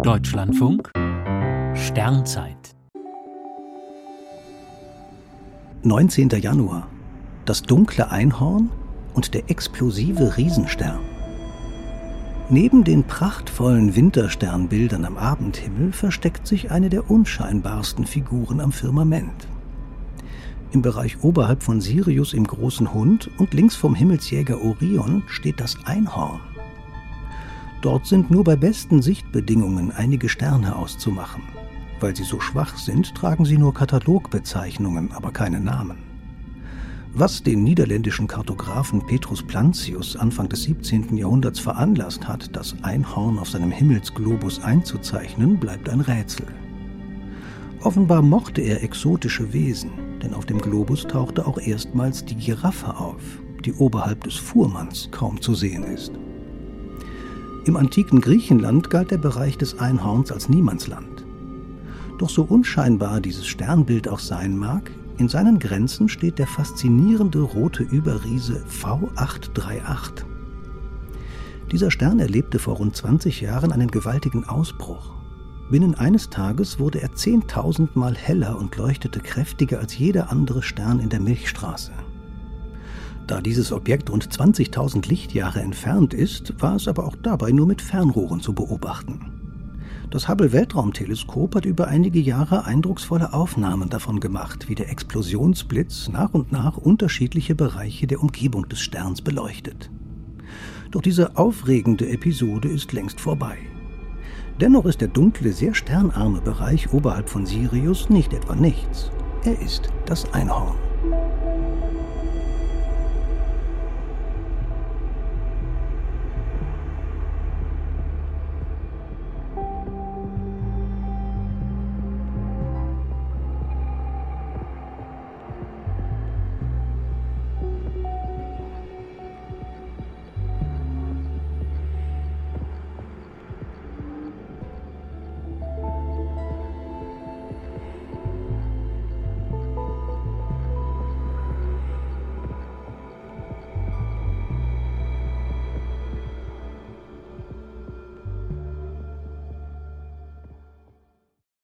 Deutschlandfunk Sternzeit 19. Januar. Das dunkle Einhorn und der explosive Riesenstern. Neben den prachtvollen Wintersternbildern am Abendhimmel versteckt sich eine der unscheinbarsten Figuren am Firmament. Im Bereich oberhalb von Sirius im großen Hund und links vom Himmelsjäger Orion steht das Einhorn. Dort sind nur bei besten Sichtbedingungen einige Sterne auszumachen. Weil sie so schwach sind, tragen sie nur Katalogbezeichnungen, aber keine Namen. Was den niederländischen Kartografen Petrus Plantius Anfang des 17. Jahrhunderts veranlasst hat, das Einhorn auf seinem Himmelsglobus einzuzeichnen, bleibt ein Rätsel. Offenbar mochte er exotische Wesen, denn auf dem Globus tauchte auch erstmals die Giraffe auf, die oberhalb des Fuhrmanns kaum zu sehen ist. Im antiken Griechenland galt der Bereich des Einhorns als Niemandsland. Doch so unscheinbar dieses Sternbild auch sein mag, in seinen Grenzen steht der faszinierende rote Überriese V838. Dieser Stern erlebte vor rund 20 Jahren einen gewaltigen Ausbruch. Binnen eines Tages wurde er 10.000 Mal heller und leuchtete kräftiger als jeder andere Stern in der Milchstraße. Da dieses Objekt rund 20.000 Lichtjahre entfernt ist, war es aber auch dabei nur mit Fernrohren zu beobachten. Das Hubble Weltraumteleskop hat über einige Jahre eindrucksvolle Aufnahmen davon gemacht, wie der Explosionsblitz nach und nach unterschiedliche Bereiche der Umgebung des Sterns beleuchtet. Doch diese aufregende Episode ist längst vorbei. Dennoch ist der dunkle, sehr sternarme Bereich oberhalb von Sirius nicht etwa nichts. Er ist das Einhorn.